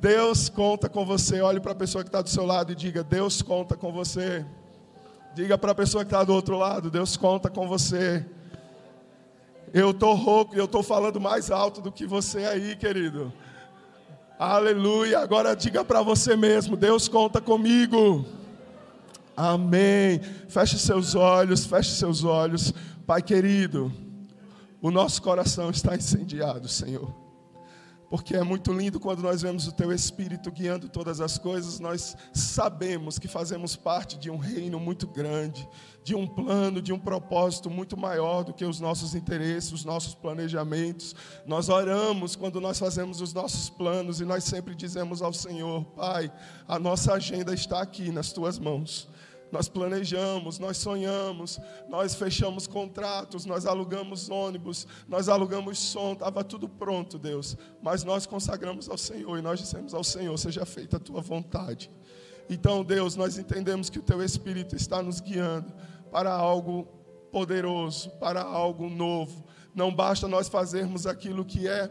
Deus conta com você. Olhe para a pessoa que está do seu lado e diga: Deus conta com você. Diga para a pessoa que está do outro lado: Deus conta com você. Eu estou rouco e eu estou falando mais alto do que você aí, querido. Aleluia. Agora diga para você mesmo: Deus conta comigo. Amém. Feche seus olhos, feche seus olhos. Pai querido, o nosso coração está incendiado, Senhor. Porque é muito lindo quando nós vemos o Teu Espírito guiando todas as coisas, nós sabemos que fazemos parte de um reino muito grande, de um plano, de um propósito muito maior do que os nossos interesses, os nossos planejamentos. Nós oramos quando nós fazemos os nossos planos e nós sempre dizemos ao Senhor: Pai, a nossa agenda está aqui nas Tuas mãos nós planejamos, nós sonhamos, nós fechamos contratos, nós alugamos ônibus, nós alugamos som, estava tudo pronto, Deus. Mas nós consagramos ao Senhor e nós dissemos ao Senhor: seja feita a tua vontade. Então, Deus, nós entendemos que o teu Espírito está nos guiando para algo poderoso, para algo novo. Não basta nós fazermos aquilo que é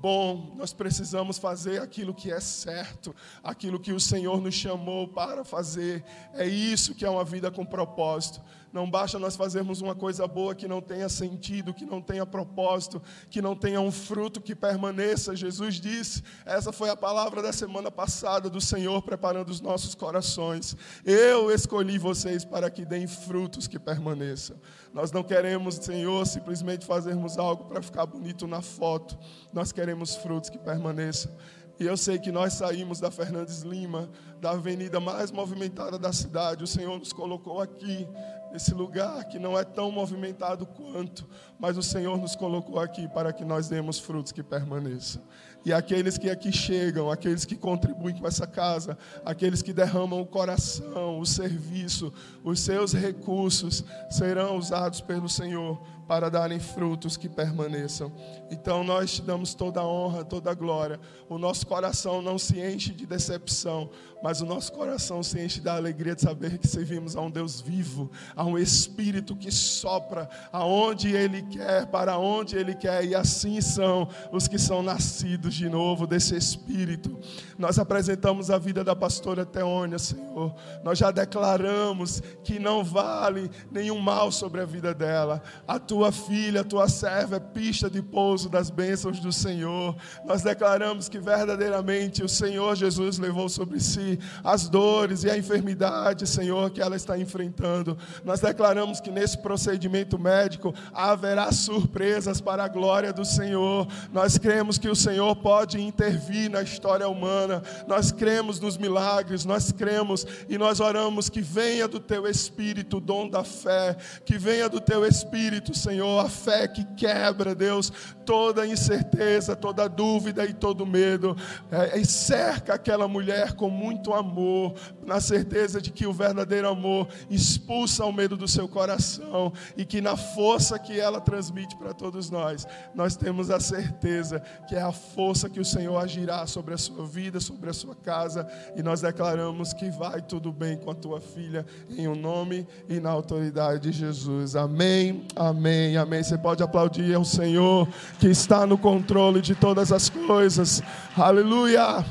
bom, nós precisamos fazer aquilo que é certo, aquilo que o Senhor nos chamou para fazer. É isso que é uma vida com propósito. Não basta nós fazermos uma coisa boa que não tenha sentido, que não tenha propósito, que não tenha um fruto que permaneça. Jesus disse, essa foi a palavra da semana passada do Senhor preparando os nossos corações. Eu escolhi vocês para que deem frutos que permaneçam. Nós não queremos, Senhor, simplesmente fazermos algo para ficar bonito na foto. Nós queremos frutos que permaneçam. E eu sei que nós saímos da Fernandes Lima, da avenida mais movimentada da cidade. O Senhor nos colocou aqui, nesse lugar que não é tão movimentado quanto, mas o Senhor nos colocou aqui para que nós demos frutos que permaneçam. E aqueles que aqui chegam, aqueles que contribuem com essa casa, aqueles que derramam o coração, o serviço, os seus recursos, serão usados pelo Senhor para darem frutos que permaneçam. Então nós te damos toda a honra, toda a glória. O nosso coração não se enche de decepção, mas o nosso coração se enche da alegria de saber que servimos a um Deus vivo, a um Espírito que sopra aonde Ele quer, para onde Ele quer, e assim são os que são nascidos de novo desse Espírito. Nós apresentamos a vida da pastora Teônia, Senhor. Nós já declaramos que não vale nenhum mal sobre a vida dela. A tua tua filha, tua serva é pista de pouso das bênçãos do Senhor. Nós declaramos que verdadeiramente o Senhor Jesus levou sobre si as dores e a enfermidade, Senhor, que ela está enfrentando. Nós declaramos que nesse procedimento médico haverá surpresas para a glória do Senhor. Nós cremos que o Senhor pode intervir na história humana. Nós cremos nos milagres, nós cremos e nós oramos que venha do teu espírito o dom da fé, que venha do teu espírito, Senhor Senhor, a fé que quebra, Deus, toda incerteza, toda dúvida e todo medo, é, e cerca aquela mulher com muito amor, na certeza de que o verdadeiro amor expulsa o medo do seu coração e que na força que ela transmite para todos nós, nós temos a certeza que é a força que o Senhor agirá sobre a sua vida, sobre a sua casa, e nós declaramos que vai tudo bem com a tua filha, em o um nome e na autoridade de Jesus. Amém, amém. Amém, amém. Você pode aplaudir ao Senhor que está no controle de todas as coisas. Aleluia,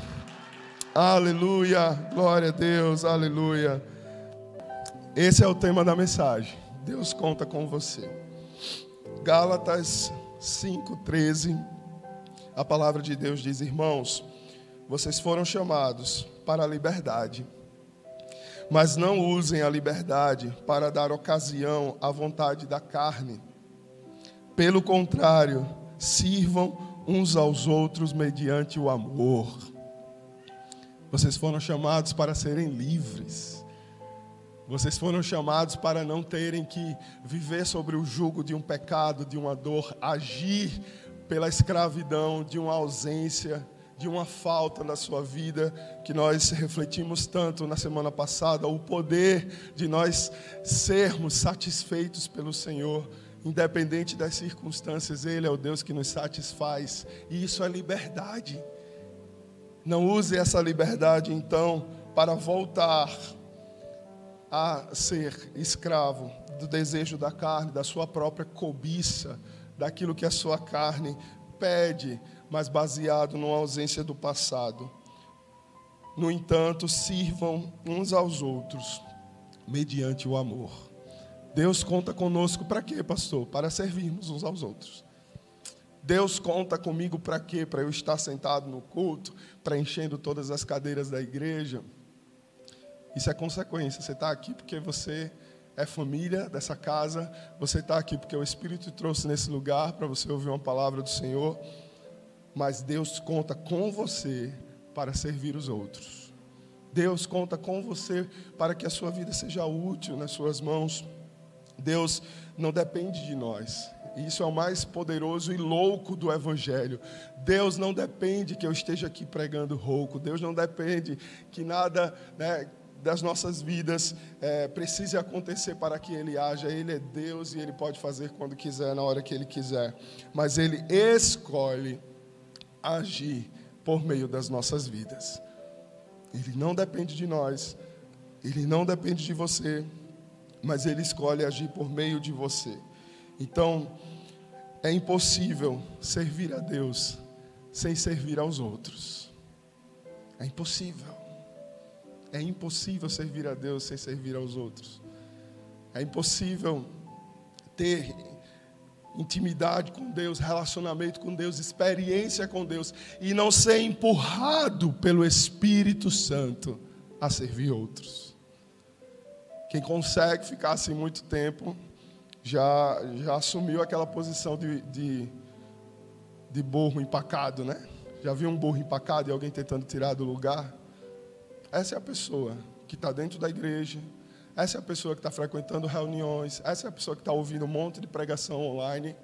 aleluia, glória a Deus, aleluia. Esse é o tema da mensagem. Deus conta com você. Gálatas 5:13. A palavra de Deus diz: Irmãos, vocês foram chamados para a liberdade mas não usem a liberdade para dar ocasião à vontade da carne. Pelo contrário, sirvam uns aos outros mediante o amor. Vocês foram chamados para serem livres. Vocês foram chamados para não terem que viver sobre o jugo de um pecado, de uma dor, agir pela escravidão, de uma ausência, de uma falta na sua vida, que nós refletimos tanto na semana passada, o poder de nós sermos satisfeitos pelo Senhor Independente das circunstâncias, Ele é o Deus que nos satisfaz. E isso é liberdade. Não use essa liberdade, então, para voltar a ser escravo do desejo da carne, da sua própria cobiça, daquilo que a sua carne pede, mas baseado numa ausência do passado. No entanto, sirvam uns aos outros mediante o amor. Deus conta conosco para quê, pastor? Para servirmos uns aos outros. Deus conta comigo para quê? Para eu estar sentado no culto, preenchendo todas as cadeiras da igreja. Isso é consequência. Você está aqui porque você é família dessa casa. Você está aqui porque o Espírito trouxe nesse lugar para você ouvir uma palavra do Senhor. Mas Deus conta com você para servir os outros. Deus conta com você para que a sua vida seja útil nas suas mãos. Deus não depende de nós. Isso é o mais poderoso e louco do Evangelho. Deus não depende que eu esteja aqui pregando rouco. Deus não depende que nada né, das nossas vidas é, precise acontecer para que Ele haja. Ele é Deus e Ele pode fazer quando quiser, na hora que Ele quiser. Mas Ele escolhe agir por meio das nossas vidas. Ele não depende de nós. Ele não depende de você mas Ele escolhe agir por meio de você. Então, é impossível servir a Deus sem servir aos outros. É impossível. É impossível servir a Deus sem servir aos outros. É impossível ter intimidade com Deus, relacionamento com Deus, experiência com Deus e não ser empurrado pelo Espírito Santo a servir outros. Quem consegue ficar assim muito tempo já, já assumiu aquela posição de, de, de burro empacado, né? Já viu um burro empacado e alguém tentando tirar do lugar? Essa é a pessoa que está dentro da igreja, essa é a pessoa que está frequentando reuniões, essa é a pessoa que está ouvindo um monte de pregação online,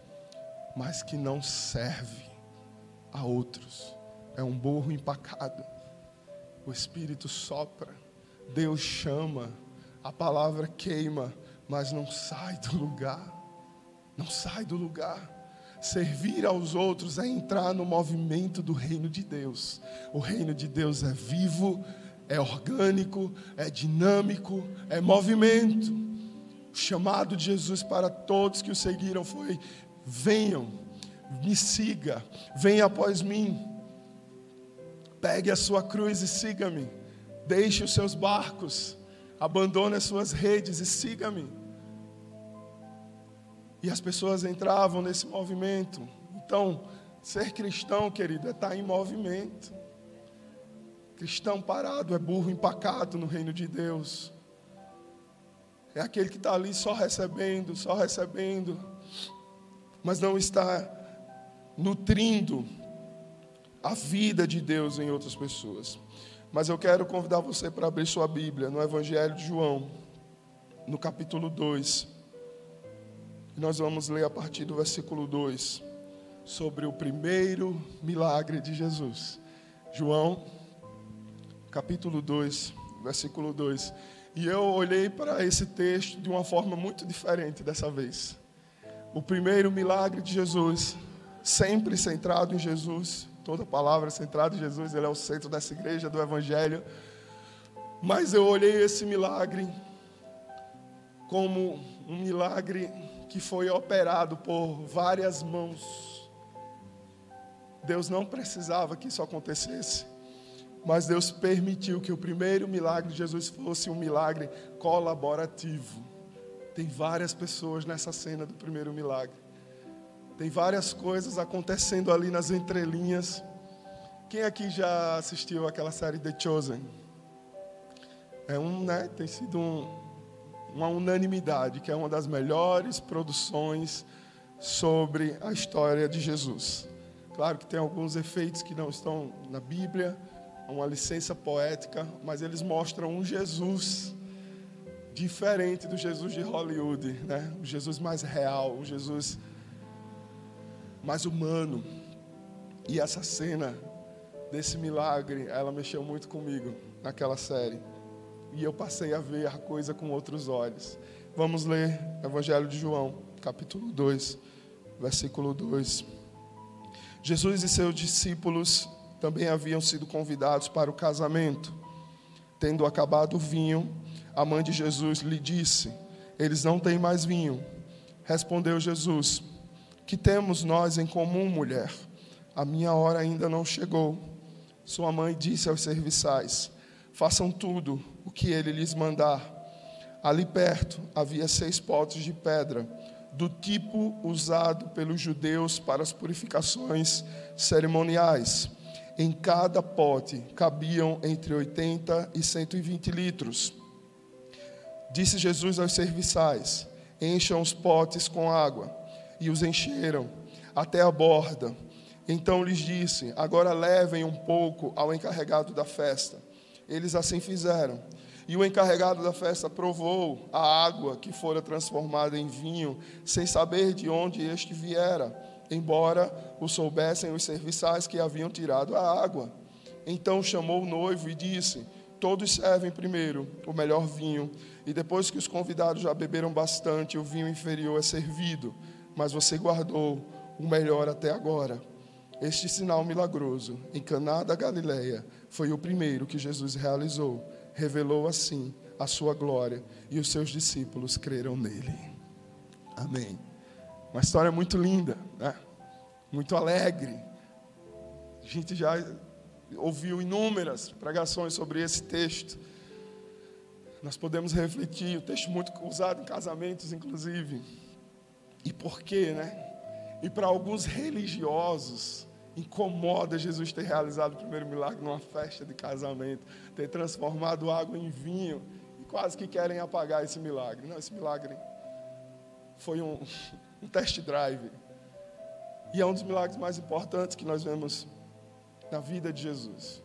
mas que não serve a outros. É um burro empacado. O Espírito sopra, Deus chama, a palavra queima, mas não sai do lugar. Não sai do lugar. Servir aos outros é entrar no movimento do reino de Deus. O reino de Deus é vivo, é orgânico, é dinâmico, é movimento. O chamado de Jesus para todos que o seguiram foi: venham, me siga, venha após mim. Pegue a sua cruz e siga-me. Deixe os seus barcos abandone as suas redes e siga-me. E as pessoas entravam nesse movimento. Então, ser cristão, querido, é estar em movimento. Cristão parado é burro empacado no reino de Deus. É aquele que está ali só recebendo, só recebendo, mas não está nutrindo a vida de Deus em outras pessoas. Mas eu quero convidar você para abrir sua Bíblia no Evangelho de João, no capítulo 2. E nós vamos ler a partir do versículo 2 sobre o primeiro milagre de Jesus. João, capítulo 2, versículo 2. E eu olhei para esse texto de uma forma muito diferente dessa vez. O primeiro milagre de Jesus, sempre centrado em Jesus, Toda palavra centrada em Jesus, Ele é o centro dessa igreja, do Evangelho. Mas eu olhei esse milagre como um milagre que foi operado por várias mãos. Deus não precisava que isso acontecesse, mas Deus permitiu que o primeiro milagre de Jesus fosse um milagre colaborativo. Tem várias pessoas nessa cena do primeiro milagre. Tem várias coisas acontecendo ali nas entrelinhas. Quem aqui já assistiu aquela série The Chosen? É um, né, tem sido um, uma unanimidade que é uma das melhores produções sobre a história de Jesus. Claro que tem alguns efeitos que não estão na Bíblia, uma licença poética, mas eles mostram um Jesus diferente do Jesus de Hollywood, né? O Jesus mais real, o Jesus mais humano. E essa cena desse milagre, ela mexeu muito comigo naquela série. E eu passei a ver a coisa com outros olhos. Vamos ler Evangelho de João, capítulo 2, versículo 2. Jesus e seus discípulos também haviam sido convidados para o casamento. Tendo acabado o vinho, a mãe de Jesus lhe disse: Eles não têm mais vinho. Respondeu Jesus: que temos nós em comum, mulher? A minha hora ainda não chegou. Sua mãe disse aos serviçais: façam tudo o que ele lhes mandar. Ali perto havia seis potes de pedra, do tipo usado pelos judeus para as purificações cerimoniais. Em cada pote cabiam entre 80 e 120 litros. Disse Jesus aos serviçais: Encham os potes com água. E os encheram até a borda. Então lhes disse: Agora levem um pouco ao encarregado da festa. Eles assim fizeram. E o encarregado da festa provou a água que fora transformada em vinho, sem saber de onde este viera, embora o soubessem os serviçais que haviam tirado a água. Então chamou o noivo e disse: Todos servem primeiro o melhor vinho, e depois que os convidados já beberam bastante, o vinho inferior é servido, mas você guardou o melhor até agora. Este sinal milagroso em Caná da Galileia foi o primeiro que Jesus realizou. Revelou assim a sua glória e os seus discípulos creram nele. Amém. Uma história muito linda, né? muito alegre. A gente já ouviu inúmeras pregações sobre esse texto. Nós podemos refletir, o texto muito usado em casamentos, inclusive. E por quê, né? E para alguns religiosos, incomoda Jesus ter realizado o primeiro milagre numa festa de casamento, ter transformado água em vinho, e quase que querem apagar esse milagre. Não, esse milagre foi um, um test drive. E é um dos milagres mais importantes que nós vemos na vida de Jesus.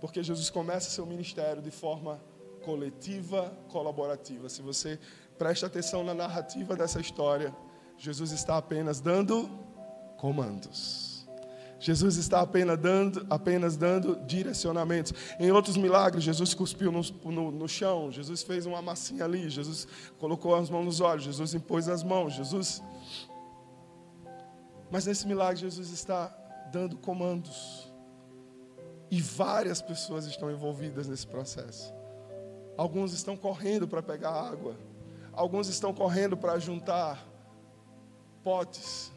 Porque Jesus começa seu ministério de forma coletiva, colaborativa. Se você presta atenção na narrativa dessa história, Jesus está apenas dando comandos. Jesus está apenas dando, apenas dando direcionamentos. Em outros milagres, Jesus cuspiu no, no, no, chão, Jesus fez uma massinha ali, Jesus colocou as mãos nos olhos, Jesus impôs as mãos, Jesus. Mas nesse milagre, Jesus está dando comandos. E várias pessoas estão envolvidas nesse processo. Alguns estão correndo para pegar água, alguns estão correndo para juntar potes.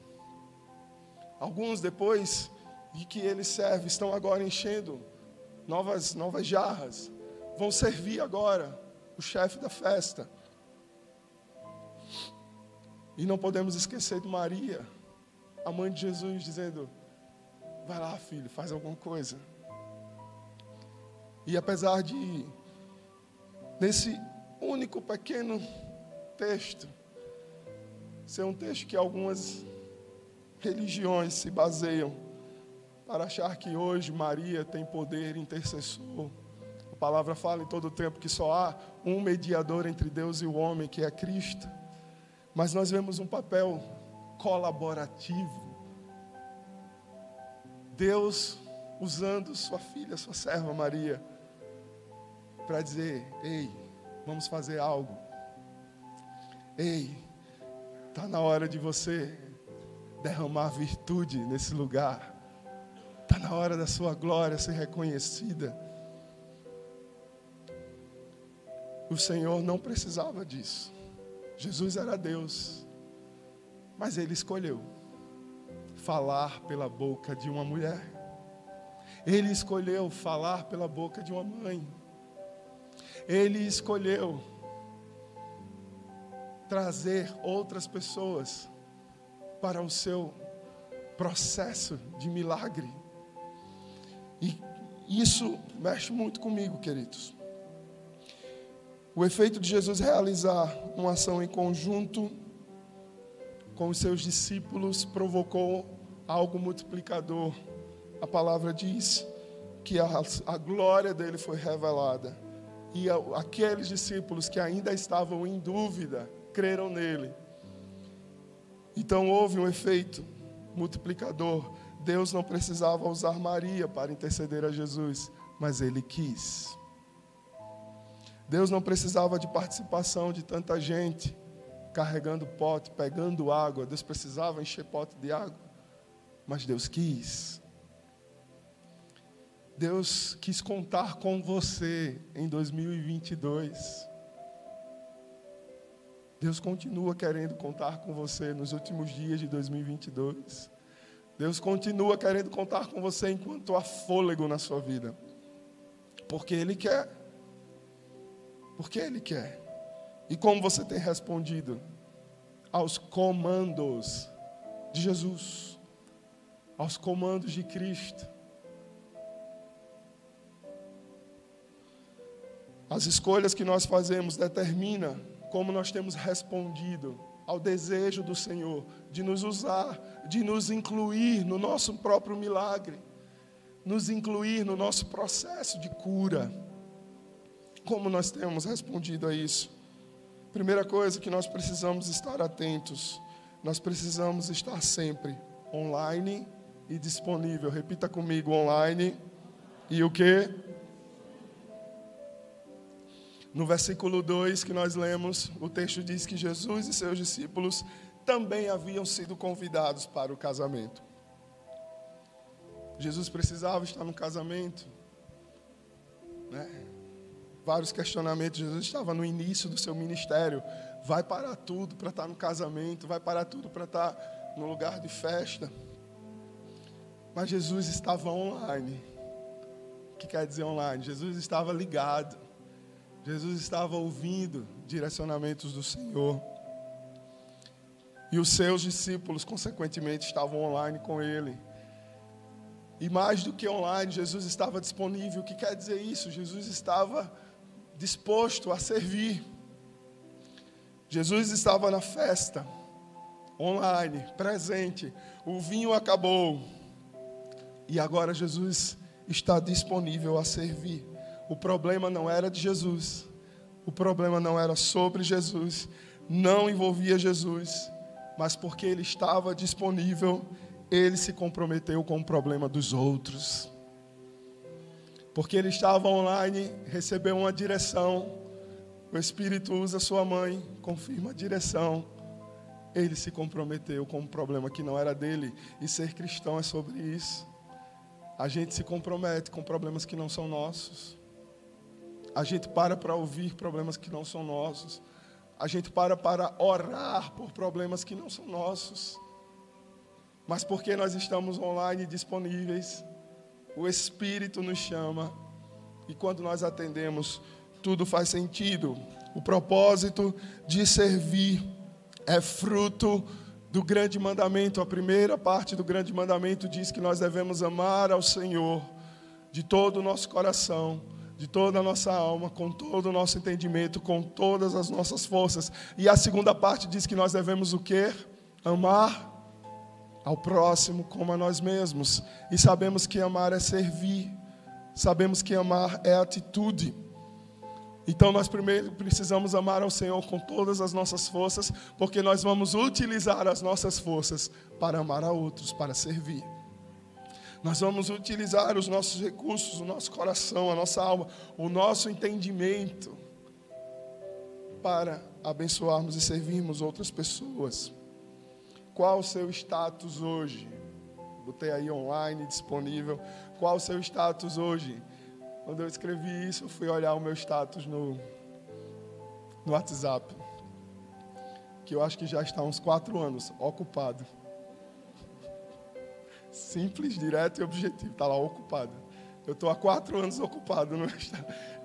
Alguns depois de que ele serve estão agora enchendo novas novas jarras. Vão servir agora o chefe da festa. E não podemos esquecer de Maria, a mãe de Jesus, dizendo: Vai lá, filho, faz alguma coisa. E apesar de, nesse único pequeno texto, ser um texto que algumas religiões se baseiam para achar que hoje Maria tem poder intercessor. A palavra fala em todo o tempo que só há um mediador entre Deus e o homem, que é Cristo. Mas nós vemos um papel colaborativo. Deus usando sua filha, sua serva Maria, para dizer: ei, vamos fazer algo. Ei, está na hora de você derramar virtude nesse lugar. Está na hora da sua glória ser reconhecida. O Senhor não precisava disso. Jesus era Deus. Mas ele escolheu falar pela boca de uma mulher. Ele escolheu falar pela boca de uma mãe. Ele escolheu trazer outras pessoas para o seu processo de milagre. E isso mexe muito comigo, queridos. O efeito de Jesus realizar uma ação em conjunto com os seus discípulos provocou algo multiplicador. A palavra diz que a, a glória dele foi revelada. E aqueles discípulos que ainda estavam em dúvida creram nele. Então houve um efeito multiplicador. Deus não precisava usar Maria para interceder a Jesus, mas ele quis. Deus não precisava de participação de tanta gente carregando pote, pegando água. Deus precisava encher pote de água, mas Deus quis. Deus quis contar com você em 2022. Deus continua querendo contar com você nos últimos dias de 2022. Deus continua querendo contar com você enquanto há fôlego na sua vida. Porque Ele quer. Porque Ele quer. E como você tem respondido aos comandos de Jesus, aos comandos de Cristo? As escolhas que nós fazemos determinam como nós temos respondido ao desejo do Senhor de nos usar, de nos incluir no nosso próprio milagre, nos incluir no nosso processo de cura. Como nós temos respondido a isso? Primeira coisa que nós precisamos estar atentos, nós precisamos estar sempre online e disponível. Repita comigo: online e o que? No versículo 2 que nós lemos, o texto diz que Jesus e seus discípulos também haviam sido convidados para o casamento. Jesus precisava estar no casamento. Né? Vários questionamentos. Jesus estava no início do seu ministério. Vai parar tudo para estar no casamento, vai parar tudo para estar no lugar de festa. Mas Jesus estava online. O que quer dizer online? Jesus estava ligado. Jesus estava ouvindo direcionamentos do Senhor. E os seus discípulos, consequentemente, estavam online com ele. E mais do que online, Jesus estava disponível. O que quer dizer isso? Jesus estava disposto a servir. Jesus estava na festa, online, presente. O vinho acabou. E agora Jesus está disponível a servir. O problema não era de Jesus. O problema não era sobre Jesus. Não envolvia Jesus. Mas porque ele estava disponível, ele se comprometeu com o problema dos outros. Porque ele estava online, recebeu uma direção. O Espírito usa sua mãe, confirma a direção. Ele se comprometeu com um problema que não era dele. E ser cristão é sobre isso. A gente se compromete com problemas que não são nossos. A gente para para ouvir problemas que não são nossos. A gente para para orar por problemas que não são nossos. Mas porque nós estamos online disponíveis, o Espírito nos chama. E quando nós atendemos, tudo faz sentido. O propósito de servir é fruto do grande mandamento. A primeira parte do grande mandamento diz que nós devemos amar ao Senhor de todo o nosso coração de toda a nossa alma, com todo o nosso entendimento, com todas as nossas forças. E a segunda parte diz que nós devemos o quê? Amar ao próximo como a nós mesmos. E sabemos que amar é servir. Sabemos que amar é atitude. Então nós primeiro precisamos amar ao Senhor com todas as nossas forças, porque nós vamos utilizar as nossas forças para amar a outros, para servir. Nós vamos utilizar os nossos recursos, o nosso coração, a nossa alma, o nosso entendimento para abençoarmos e servirmos outras pessoas. Qual o seu status hoje? Botei aí online disponível. Qual o seu status hoje? Quando eu escrevi isso, eu fui olhar o meu status no, no WhatsApp, que eu acho que já está há uns quatro anos ocupado. Simples, direto e objetivo. Está lá ocupado. Eu estou há quatro anos ocupado.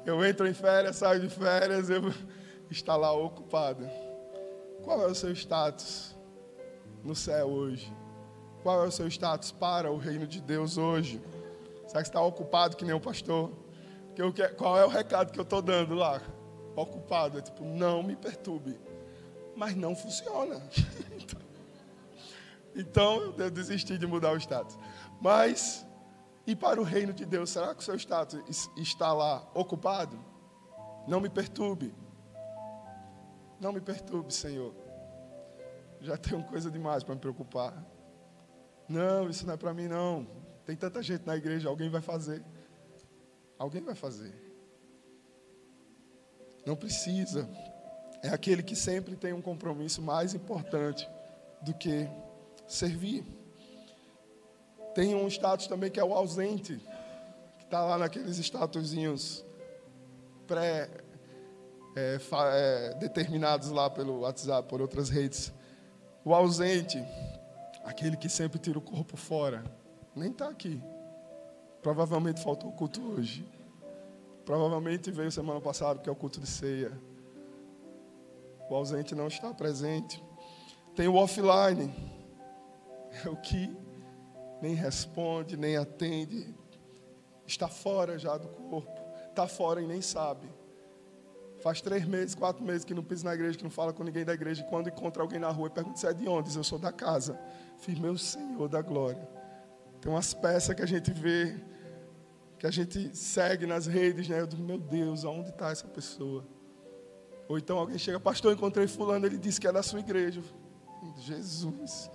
Eu entro em férias, saio de férias, eu está lá ocupado. Qual é o seu status no céu hoje? Qual é o seu status para o reino de Deus hoje? Será que está ocupado que nem o pastor? Qual é o recado que eu estou dando lá? Ocupado. É tipo, não me perturbe. Mas não funciona. então, então eu desisti de mudar o status. Mas, e para o reino de Deus, será que o seu status está lá ocupado? Não me perturbe. Não me perturbe, Senhor. Já tenho coisa demais para me preocupar. Não, isso não é para mim, não. Tem tanta gente na igreja, alguém vai fazer. Alguém vai fazer. Não precisa. É aquele que sempre tem um compromisso mais importante do que servir. Tem um status também que é o ausente, que está lá naqueles statuzinhos pré é, é, determinados lá pelo WhatsApp, por outras redes. O ausente, aquele que sempre tira o corpo fora, nem está aqui. Provavelmente faltou culto hoje. Provavelmente veio semana passada, que é o culto de ceia. O ausente não está presente. Tem o offline, é o que nem responde, nem atende, está fora já do corpo, está fora e nem sabe. Faz três meses, quatro meses que não pisa na igreja, que não fala com ninguém da igreja. E quando encontra alguém na rua e pergunta se é de onde, diz, eu sou da casa. Fiz, meu Senhor da glória. Tem umas peças que a gente vê, que a gente segue nas redes, né? Eu digo, meu Deus, aonde está essa pessoa? Ou então alguém chega, pastor, encontrei fulano, ele disse que é da sua igreja. Jesus.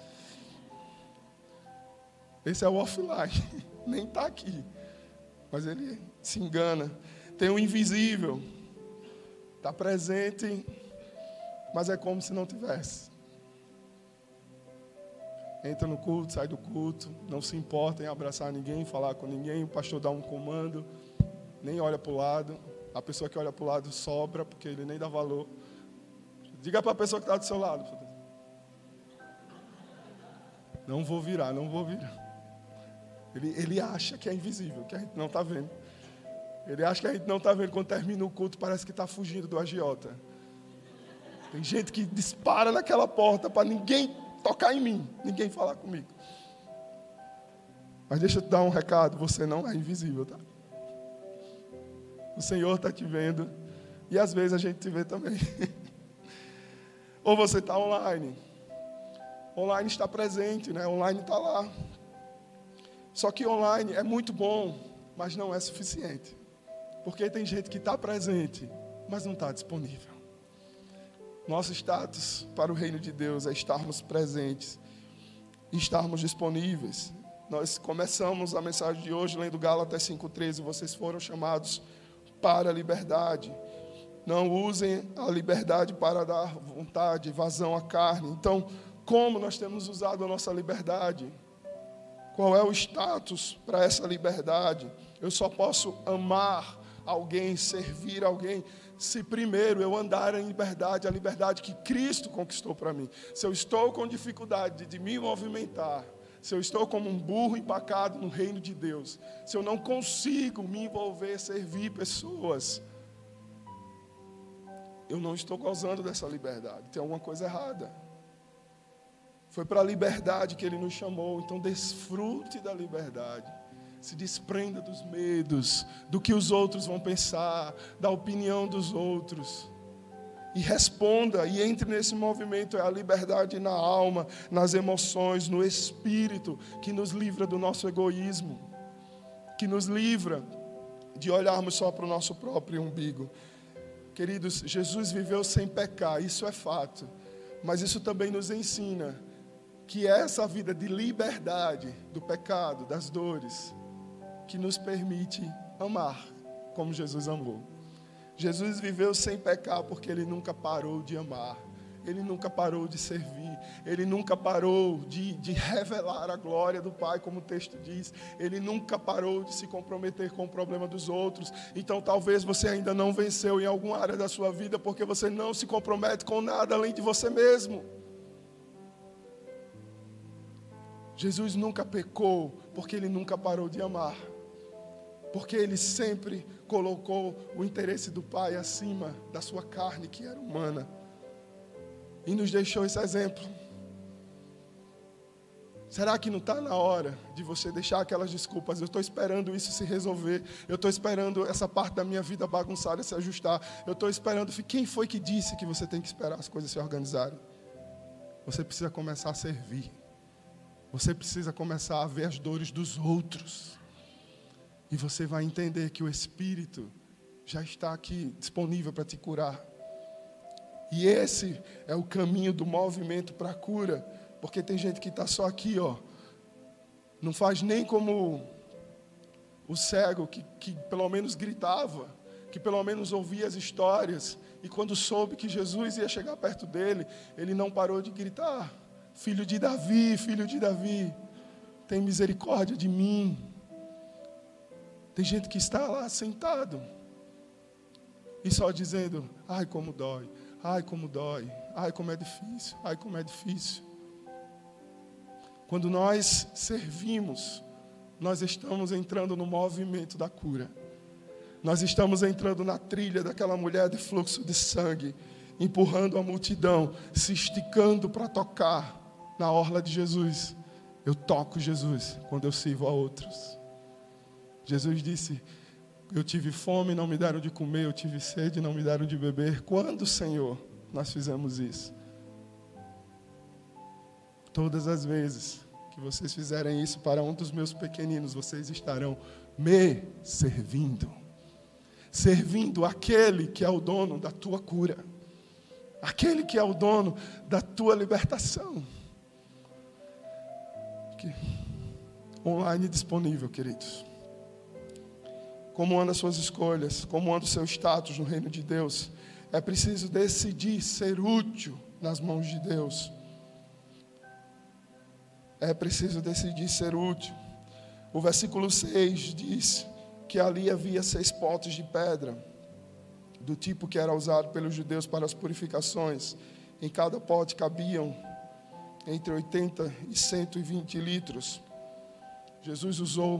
Esse é o offline, nem está aqui. Mas ele se engana. Tem o invisível, está presente, mas é como se não tivesse. Entra no culto, sai do culto, não se importa em abraçar ninguém, falar com ninguém, o pastor dá um comando, nem olha para o lado. A pessoa que olha para o lado sobra, porque ele nem dá valor. Diga para a pessoa que está do seu lado. Não vou virar, não vou virar. Ele, ele acha que é invisível, que a gente não está vendo. Ele acha que a gente não está vendo. Quando termina o culto, parece que está fugindo do agiota. Tem gente que dispara naquela porta para ninguém tocar em mim, ninguém falar comigo. Mas deixa eu te dar um recado: você não é invisível, tá? O Senhor está te vendo. E às vezes a gente te vê também. Ou você está online. Online está presente, né? Online está lá. Só que online é muito bom, mas não é suficiente. Porque tem gente que está presente, mas não está disponível. Nosso status para o reino de Deus é estarmos presentes, estarmos disponíveis. Nós começamos a mensagem de hoje lendo Gálatas 5,13. Vocês foram chamados para a liberdade. Não usem a liberdade para dar vontade, vazão à carne. Então, como nós temos usado a nossa liberdade? Qual é o status para essa liberdade? Eu só posso amar alguém, servir alguém, se primeiro eu andar em liberdade, a liberdade que Cristo conquistou para mim. Se eu estou com dificuldade de me movimentar, se eu estou como um burro empacado no reino de Deus, se eu não consigo me envolver, servir pessoas, eu não estou gozando dessa liberdade. Tem alguma coisa errada. Foi para a liberdade que Ele nos chamou, então desfrute da liberdade. Se desprenda dos medos, do que os outros vão pensar, da opinião dos outros. E responda e entre nesse movimento. É a liberdade na alma, nas emoções, no espírito, que nos livra do nosso egoísmo, que nos livra de olharmos só para o nosso próprio umbigo. Queridos, Jesus viveu sem pecar, isso é fato. Mas isso também nos ensina que é essa vida de liberdade do pecado, das dores, que nos permite amar como Jesus amou. Jesus viveu sem pecar porque ele nunca parou de amar, ele nunca parou de servir, ele nunca parou de, de revelar a glória do Pai, como o texto diz, ele nunca parou de se comprometer com o problema dos outros. Então, talvez você ainda não venceu em alguma área da sua vida porque você não se compromete com nada além de você mesmo. Jesus nunca pecou porque ele nunca parou de amar porque ele sempre colocou o interesse do Pai acima da sua carne, que era humana, e nos deixou esse exemplo. Será que não está na hora de você deixar aquelas desculpas? Eu estou esperando isso se resolver. Eu estou esperando essa parte da minha vida bagunçada se ajustar. Eu estou esperando. Quem foi que disse que você tem que esperar as coisas se organizarem? Você precisa começar a servir. Você precisa começar a ver as dores dos outros. E você vai entender que o Espírito já está aqui disponível para te curar. E esse é o caminho do movimento para a cura. Porque tem gente que está só aqui, ó. Não faz nem como o cego que, que pelo menos gritava, que pelo menos ouvia as histórias. E quando soube que Jesus ia chegar perto dele, ele não parou de gritar: Filho de Davi, filho de Davi, tem misericórdia de mim. Tem gente que está lá sentado e só dizendo: ai, como dói, ai, como dói, ai, como é difícil, ai, como é difícil. Quando nós servimos, nós estamos entrando no movimento da cura. Nós estamos entrando na trilha daquela mulher de fluxo de sangue, empurrando a multidão, se esticando para tocar na orla de Jesus. Eu toco Jesus quando eu sirvo a outros. Jesus disse: Eu tive fome, não me deram de comer, eu tive sede, não me deram de beber. Quando, Senhor, nós fizemos isso? Todas as vezes que vocês fizerem isso para um dos meus pequeninos, vocês estarão me servindo. Servindo aquele que é o dono da tua cura, aquele que é o dono da tua libertação. Online disponível, queridos. Como andam as suas escolhas, como anda o seu status no reino de Deus. É preciso decidir ser útil nas mãos de Deus é preciso decidir ser útil. O versículo 6 diz que ali havia seis potes de pedra, do tipo que era usado pelos judeus para as purificações. Em cada pote cabiam entre 80 e 120 litros. Jesus usou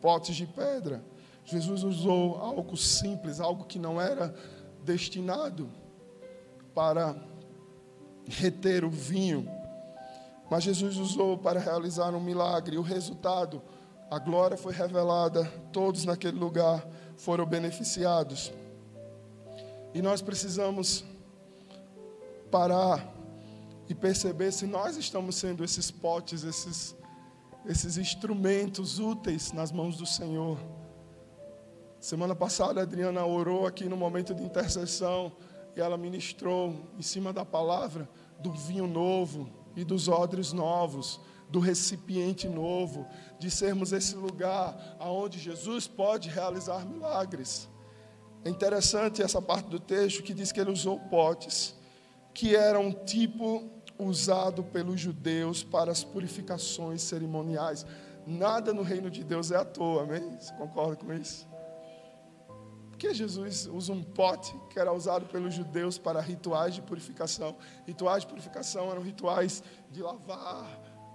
potes de pedra. Jesus usou algo simples, algo que não era destinado para reter o vinho mas Jesus usou para realizar um milagre. E o resultado, a glória foi revelada, todos naquele lugar foram beneficiados. E nós precisamos parar e perceber se nós estamos sendo esses potes, esses, esses instrumentos úteis nas mãos do Senhor. Semana passada a Adriana orou aqui no momento de intercessão e ela ministrou em cima da palavra do vinho novo, e dos odres novos, do recipiente novo, de sermos esse lugar aonde Jesus pode realizar milagres. É interessante essa parte do texto que diz que ele usou potes, que eram um tipo usado pelos judeus para as purificações cerimoniais. Nada no reino de Deus é à toa, amém? Você concorda com isso? Porque Jesus usa um pote que era usado pelos judeus para rituais de purificação. Rituais de purificação eram rituais de lavar,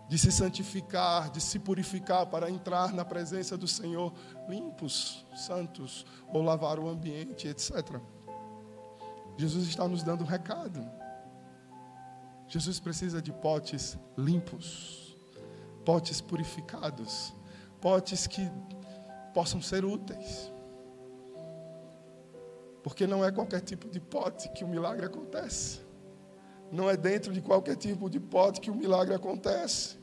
de se santificar, de se purificar para entrar na presença do Senhor limpos, santos, ou lavar o ambiente, etc. Jesus está nos dando um recado. Jesus precisa de potes limpos, potes purificados, potes que possam ser úteis. Porque não é qualquer tipo de pote que o milagre acontece. Não é dentro de qualquer tipo de pote que o milagre acontece.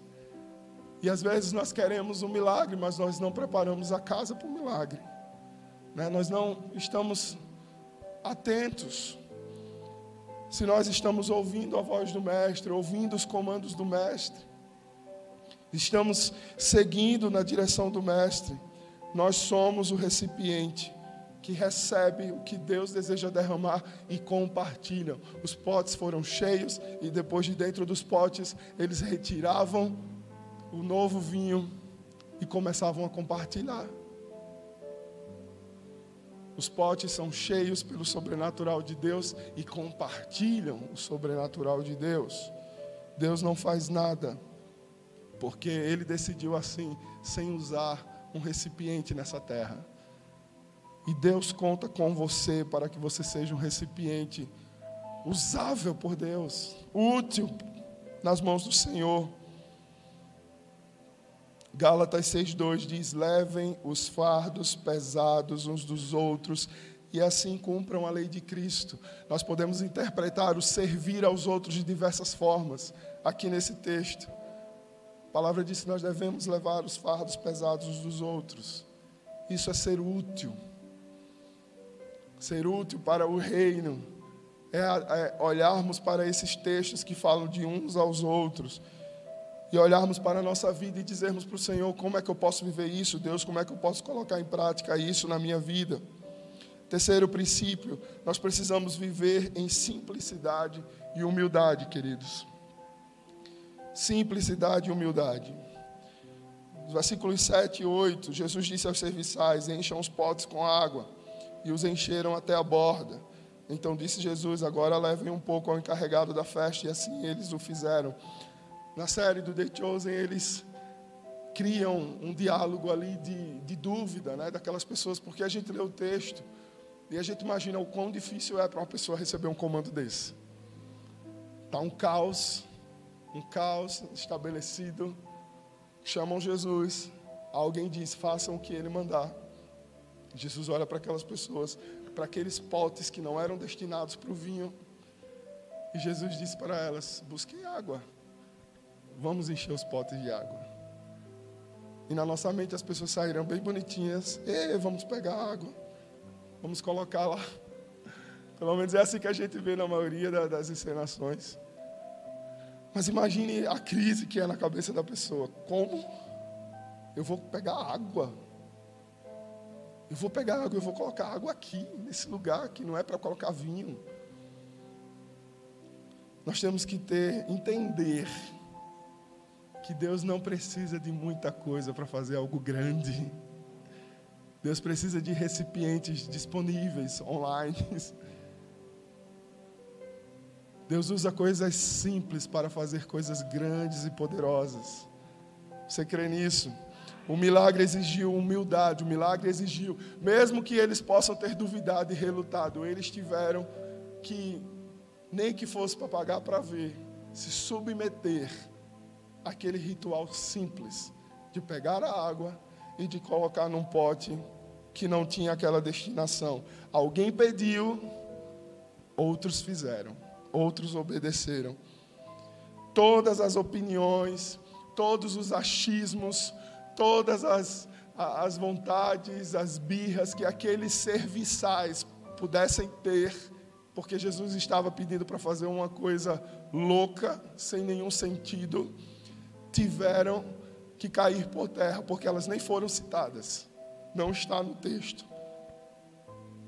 E às vezes nós queremos um milagre, mas nós não preparamos a casa para o milagre. Né? Nós não estamos atentos. Se nós estamos ouvindo a voz do Mestre, ouvindo os comandos do Mestre, estamos seguindo na direção do Mestre, nós somos o recipiente que recebe o que Deus deseja derramar e compartilham. Os potes foram cheios e depois de dentro dos potes eles retiravam o novo vinho e começavam a compartilhar. Os potes são cheios pelo sobrenatural de Deus e compartilham o sobrenatural de Deus. Deus não faz nada porque ele decidiu assim, sem usar um recipiente nessa terra. E Deus conta com você para que você seja um recipiente usável por Deus, útil nas mãos do Senhor. Gálatas 6,2 diz: Levem os fardos pesados uns dos outros e assim cumpram a lei de Cristo. Nós podemos interpretar o servir aos outros de diversas formas aqui nesse texto. A palavra diz que nós devemos levar os fardos pesados uns dos outros. Isso é ser útil ser útil para o reino, é, é olharmos para esses textos que falam de uns aos outros e olharmos para a nossa vida e dizermos para o Senhor: como é que eu posso viver isso, Deus? Como é que eu posso colocar em prática isso na minha vida? Terceiro princípio, nós precisamos viver em simplicidade e humildade, queridos. Simplicidade e humildade. versículos 7 e 8, Jesus disse aos serviçais: Encham os potes com água e os encheram até a borda. Então disse Jesus: Agora levem um pouco ao encarregado da festa, e assim eles o fizeram. Na série do The Chosen, eles criam um diálogo ali de, de dúvida, né, daquelas pessoas, porque a gente lê o texto e a gente imagina o quão difícil é para uma pessoa receber um comando desse. Está um caos, um caos estabelecido. Chamam Jesus, alguém diz: façam o que ele mandar. Jesus olha para aquelas pessoas, para aqueles potes que não eram destinados para o vinho. E Jesus disse para elas: busquem água. Vamos encher os potes de água. E na nossa mente as pessoas sairão bem bonitinhas. E vamos pegar água. Vamos colocar lá. Pelo menos é assim que a gente vê na maioria das encenações. Mas imagine a crise que é na cabeça da pessoa. Como? Eu vou pegar água. Eu vou pegar água, eu vou colocar água aqui, nesse lugar que não é para colocar vinho. Nós temos que ter, entender que Deus não precisa de muita coisa para fazer algo grande. Deus precisa de recipientes disponíveis online. Deus usa coisas simples para fazer coisas grandes e poderosas. Você crê nisso? O milagre exigiu humildade, o milagre exigiu, mesmo que eles possam ter duvidado e relutado, eles tiveram que, nem que fosse para pagar para ver, se submeter àquele ritual simples de pegar a água e de colocar num pote que não tinha aquela destinação. Alguém pediu, outros fizeram, outros obedeceram. Todas as opiniões, todos os achismos, todas as, as vontades, as birras que aqueles serviçais pudessem ter, porque Jesus estava pedindo para fazer uma coisa louca, sem nenhum sentido, tiveram que cair por terra, porque elas nem foram citadas. Não está no texto.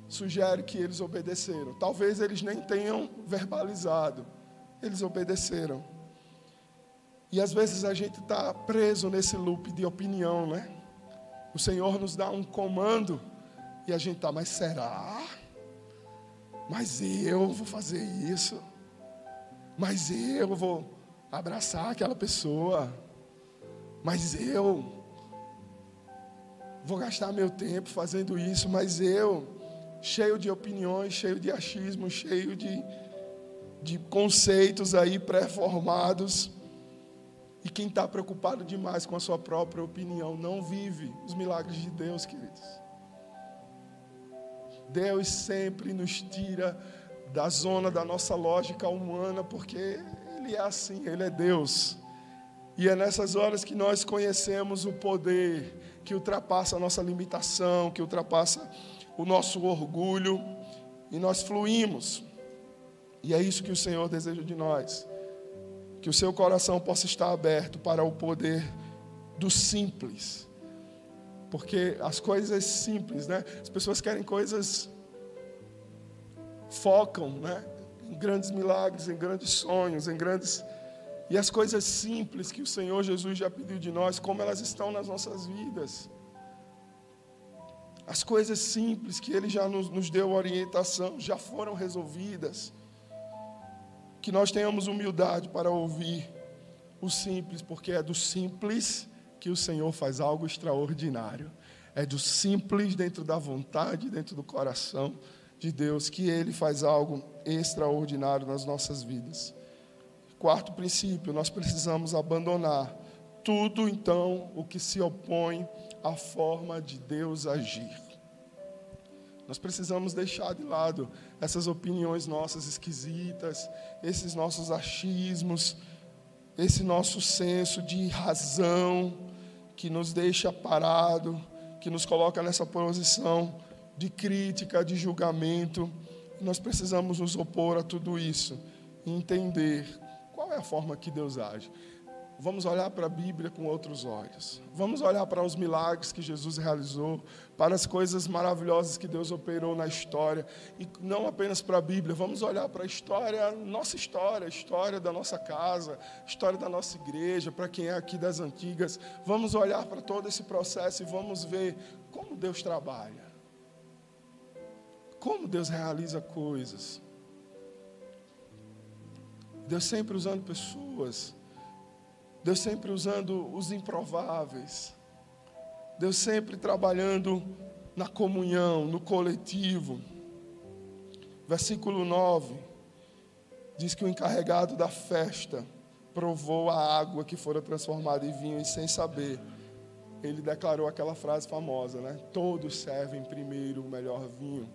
Sugere que eles obedeceram. Talvez eles nem tenham verbalizado. Eles obedeceram. E às vezes a gente está preso nesse loop de opinião, né? O Senhor nos dá um comando e a gente está, mas será? Mas eu vou fazer isso? Mas eu vou abraçar aquela pessoa? Mas eu vou gastar meu tempo fazendo isso? Mas eu, cheio de opiniões, cheio de achismo, cheio de, de conceitos aí pré-formados e quem está preocupado demais com a sua própria opinião não vive os milagres de Deus, queridos. Deus sempre nos tira da zona da nossa lógica humana, porque Ele é assim, Ele é Deus. E é nessas horas que nós conhecemos o poder que ultrapassa a nossa limitação, que ultrapassa o nosso orgulho, e nós fluímos. E é isso que o Senhor deseja de nós que o seu coração possa estar aberto para o poder do simples. Porque as coisas simples, né? As pessoas querem coisas focam, né? Em grandes milagres, em grandes sonhos, em grandes e as coisas simples que o Senhor Jesus já pediu de nós, como elas estão nas nossas vidas. As coisas simples que Ele já nos, nos deu orientação, já foram resolvidas que nós tenhamos humildade para ouvir o simples, porque é do simples que o Senhor faz algo extraordinário. É do simples dentro da vontade, dentro do coração de Deus, que Ele faz algo extraordinário nas nossas vidas. Quarto princípio, nós precisamos abandonar tudo então o que se opõe à forma de Deus agir. Nós precisamos deixar de lado essas opiniões nossas esquisitas, esses nossos achismos, esse nosso senso de razão que nos deixa parado, que nos coloca nessa posição de crítica, de julgamento. Nós precisamos nos opor a tudo isso entender qual é a forma que Deus age. Vamos olhar para a Bíblia com outros olhos. Vamos olhar para os milagres que Jesus realizou, para as coisas maravilhosas que Deus operou na história. E não apenas para a Bíblia, vamos olhar para a história, nossa história, a história da nossa casa, a história da nossa igreja, para quem é aqui das antigas. Vamos olhar para todo esse processo e vamos ver como Deus trabalha. Como Deus realiza coisas. Deus sempre usando pessoas Deus sempre usando os improváveis. Deus sempre trabalhando na comunhão, no coletivo. Versículo 9 diz que o encarregado da festa provou a água que fora transformada em vinho e sem saber, ele declarou aquela frase famosa, né? Todos servem primeiro o melhor vinho.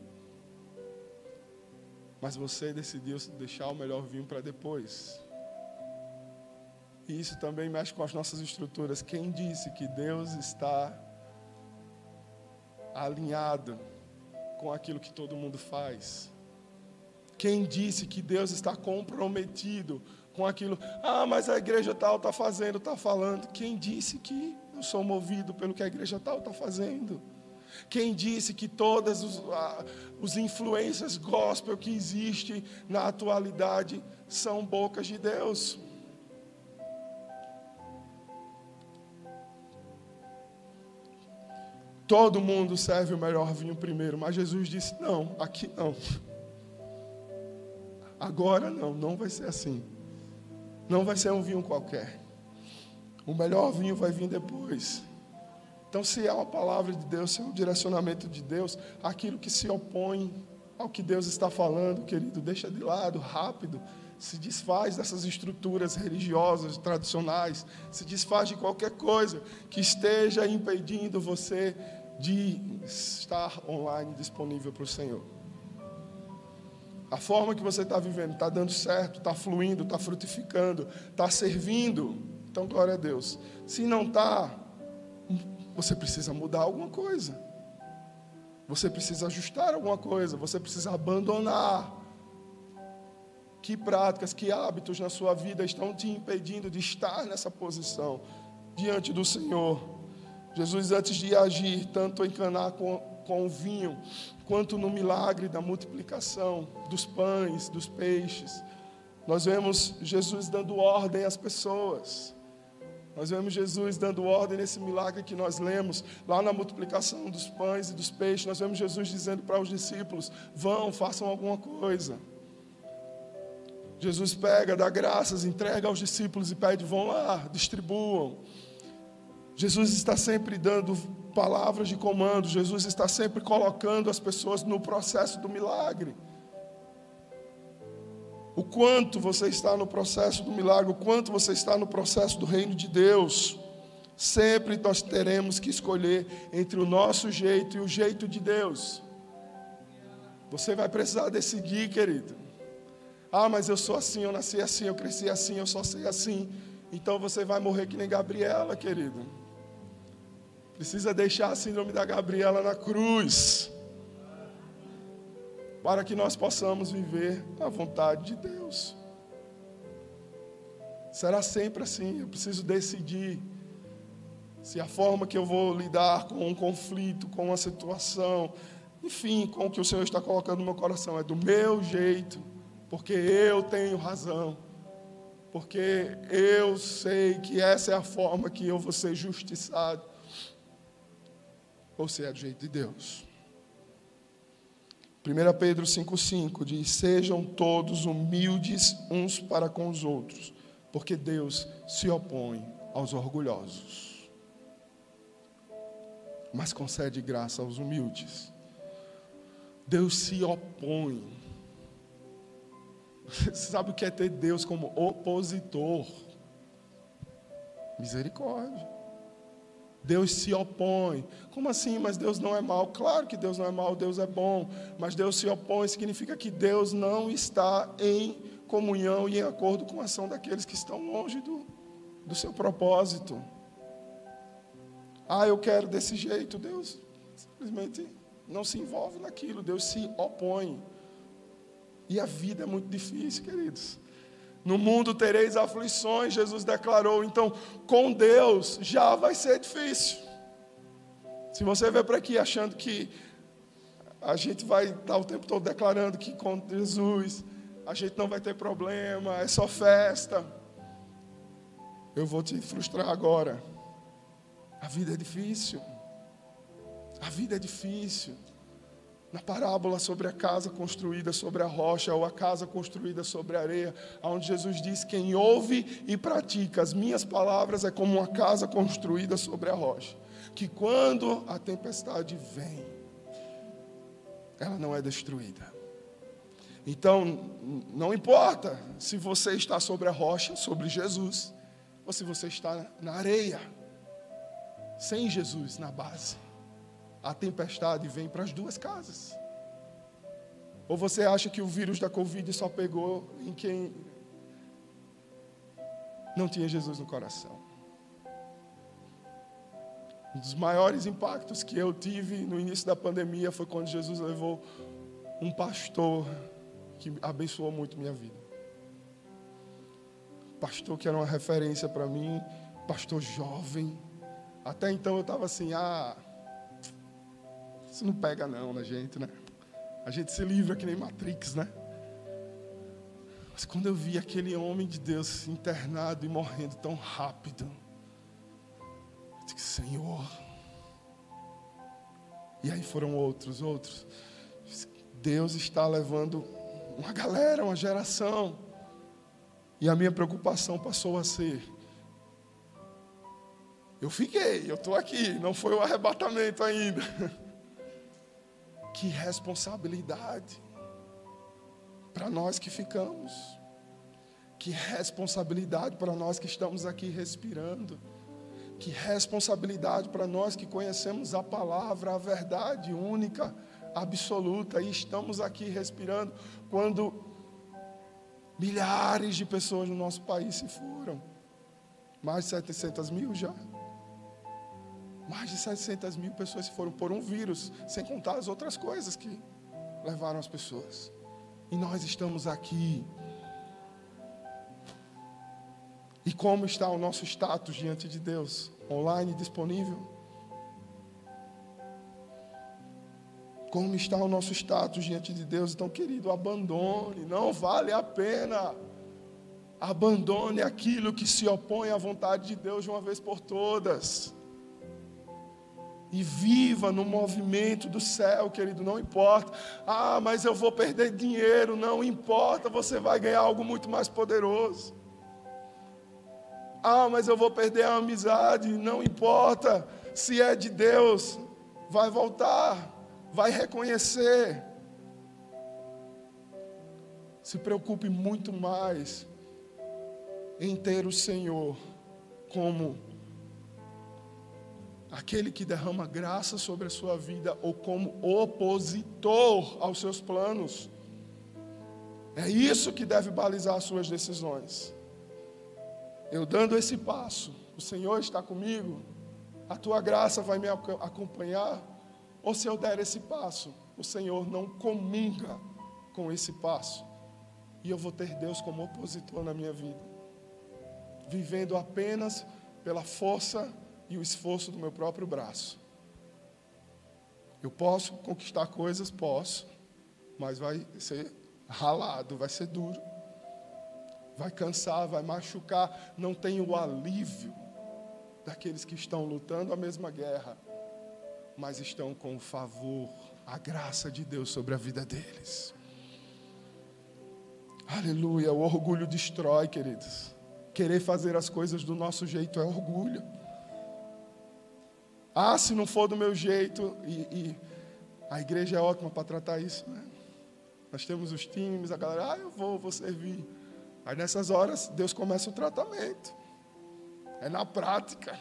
Mas você decidiu deixar o melhor vinho para depois. E isso também mexe com as nossas estruturas. Quem disse que Deus está alinhado com aquilo que todo mundo faz? Quem disse que Deus está comprometido com aquilo? Ah, mas a igreja tal está fazendo, está falando. Quem disse que eu sou movido pelo que a igreja tal está fazendo? Quem disse que todas os, ah, os influências gospel que existem na atualidade são bocas de Deus? Todo mundo serve o melhor vinho primeiro, mas Jesus disse: não, aqui não. Agora não, não vai ser assim. Não vai ser um vinho qualquer. O melhor vinho vai vir depois. Então, se é uma palavra de Deus, se é um direcionamento de Deus, aquilo que se opõe ao que Deus está falando, querido, deixa de lado, rápido, se desfaz dessas estruturas religiosas, tradicionais, se desfaz de qualquer coisa que esteja impedindo você de estar online disponível para o Senhor. A forma que você está vivendo está dando certo, está fluindo, está frutificando, está servindo. Então, glória a Deus. Se não está, você precisa mudar alguma coisa. Você precisa ajustar alguma coisa. Você precisa abandonar. Que práticas, que hábitos na sua vida estão te impedindo de estar nessa posição diante do Senhor? Jesus, antes de agir, tanto em Caná com, com o vinho, quanto no milagre da multiplicação dos pães, dos peixes, nós vemos Jesus dando ordem às pessoas. Nós vemos Jesus dando ordem nesse milagre que nós lemos, lá na multiplicação dos pães e dos peixes. Nós vemos Jesus dizendo para os discípulos: vão, façam alguma coisa. Jesus pega, dá graças, entrega aos discípulos e pede: vão lá, distribuam. Jesus está sempre dando palavras de comando, Jesus está sempre colocando as pessoas no processo do milagre. O quanto você está no processo do milagre, o quanto você está no processo do reino de Deus. Sempre nós teremos que escolher entre o nosso jeito e o jeito de Deus. Você vai precisar decidir, querido. Ah, mas eu sou assim, eu nasci assim, eu cresci assim, eu só sei assim. Então você vai morrer que nem Gabriela, querido. Precisa deixar a síndrome da Gabriela na cruz. Para que nós possamos viver a vontade de Deus. Será sempre assim. Eu preciso decidir se a forma que eu vou lidar com um conflito, com uma situação, enfim, com o que o Senhor está colocando no meu coração, é do meu jeito, porque eu tenho razão, porque eu sei que essa é a forma que eu vou ser justiçado ou se é do jeito de Deus. 1 Pedro 5,5 diz: Sejam todos humildes uns para com os outros, porque Deus se opõe aos orgulhosos, mas concede graça aos humildes. Deus se opõe. Você sabe o que é ter Deus como opositor? Misericórdia. Deus se opõe. Como assim? Mas Deus não é mal. Claro que Deus não é mal, Deus é bom. Mas Deus se opõe significa que Deus não está em comunhão e em acordo com a ação daqueles que estão longe do, do seu propósito. Ah, eu quero desse jeito. Deus simplesmente não se envolve naquilo. Deus se opõe. E a vida é muito difícil, queridos. No mundo tereis aflições, Jesus declarou. Então, com Deus já vai ser difícil. Se você vem para aqui achando que a gente vai estar o tempo todo declarando que com Jesus a gente não vai ter problema, é só festa. Eu vou te frustrar agora. A vida é difícil. A vida é difícil. Na parábola sobre a casa construída sobre a rocha ou a casa construída sobre a areia, onde Jesus diz: Quem ouve e pratica as minhas palavras é como uma casa construída sobre a rocha, que quando a tempestade vem, ela não é destruída. Então, não importa se você está sobre a rocha, sobre Jesus, ou se você está na areia, sem Jesus na base a tempestade vem para as duas casas. Ou você acha que o vírus da Covid só pegou em quem não tinha Jesus no coração? Um dos maiores impactos que eu tive no início da pandemia foi quando Jesus levou um pastor que abençoou muito minha vida. Pastor que era uma referência para mim, pastor jovem. Até então eu estava assim, ah, isso não pega não na gente, né? A gente se livra que nem Matrix, né? Mas quando eu vi aquele homem de Deus internado e morrendo tão rápido, eu disse, Senhor. E aí foram outros, outros. Deus está levando uma galera, uma geração. E a minha preocupação passou a ser: eu fiquei, eu estou aqui, não foi o arrebatamento ainda. Que responsabilidade para nós que ficamos. Que responsabilidade para nós que estamos aqui respirando. Que responsabilidade para nós que conhecemos a palavra, a verdade única, absoluta, e estamos aqui respirando quando milhares de pessoas no nosso país se foram. Mais de 700 mil já. Mais de 700 mil pessoas foram por um vírus, sem contar as outras coisas que levaram as pessoas. E nós estamos aqui. E como está o nosso status diante de Deus? Online, disponível? Como está o nosso status diante de Deus? Então, querido, abandone, não vale a pena. Abandone aquilo que se opõe à vontade de Deus de uma vez por todas e viva no movimento do céu, querido, não importa. Ah, mas eu vou perder dinheiro, não importa, você vai ganhar algo muito mais poderoso. Ah, mas eu vou perder a amizade, não importa. Se é de Deus, vai voltar, vai reconhecer. Se preocupe muito mais em ter o Senhor como aquele que derrama graça sobre a sua vida ou como opositor aos seus planos. É isso que deve balizar as suas decisões. Eu dando esse passo, o Senhor está comigo, a tua graça vai me acompanhar, ou se eu der esse passo, o Senhor não comunga com esse passo, e eu vou ter Deus como opositor na minha vida, vivendo apenas pela força e o esforço do meu próprio braço. Eu posso conquistar coisas? Posso, mas vai ser ralado, vai ser duro, vai cansar, vai machucar. Não tem o alívio daqueles que estão lutando a mesma guerra, mas estão com o favor, a graça de Deus sobre a vida deles. Aleluia, o orgulho destrói, queridos. Querer fazer as coisas do nosso jeito é orgulho. Ah, se não for do meu jeito, e, e a igreja é ótima para tratar isso, né? Nós temos os times, a galera, ah, eu vou, vou servir. Aí nessas horas, Deus começa o tratamento. É na prática.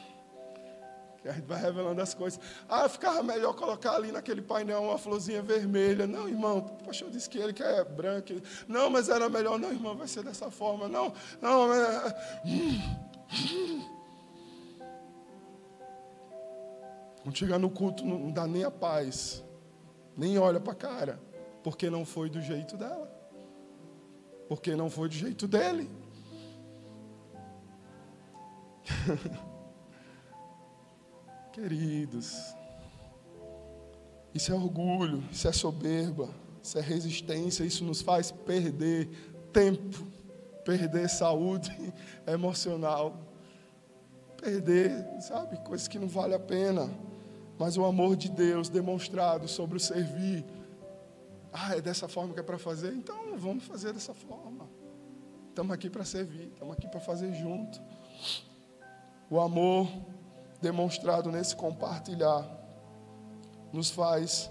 Que a gente vai revelando as coisas. Ah, ficava melhor colocar ali naquele painel uma florzinha vermelha. Não, irmão, o pastor disse que ele quer é branco. Não, mas era melhor. Não, irmão, vai ser dessa forma. Não, não, mas... Quando chegar no culto, não dá nem a paz, nem olha para a cara, porque não foi do jeito dela, porque não foi do jeito dele. Queridos, isso é orgulho, isso é soberba, isso é resistência, isso nos faz perder tempo, perder saúde emocional, perder, sabe, coisas que não vale a pena mas o amor de Deus demonstrado sobre o servir Ah, é dessa forma que é para fazer? Então vamos fazer dessa forma. Estamos aqui para servir, estamos aqui para fazer junto. O amor demonstrado nesse compartilhar nos faz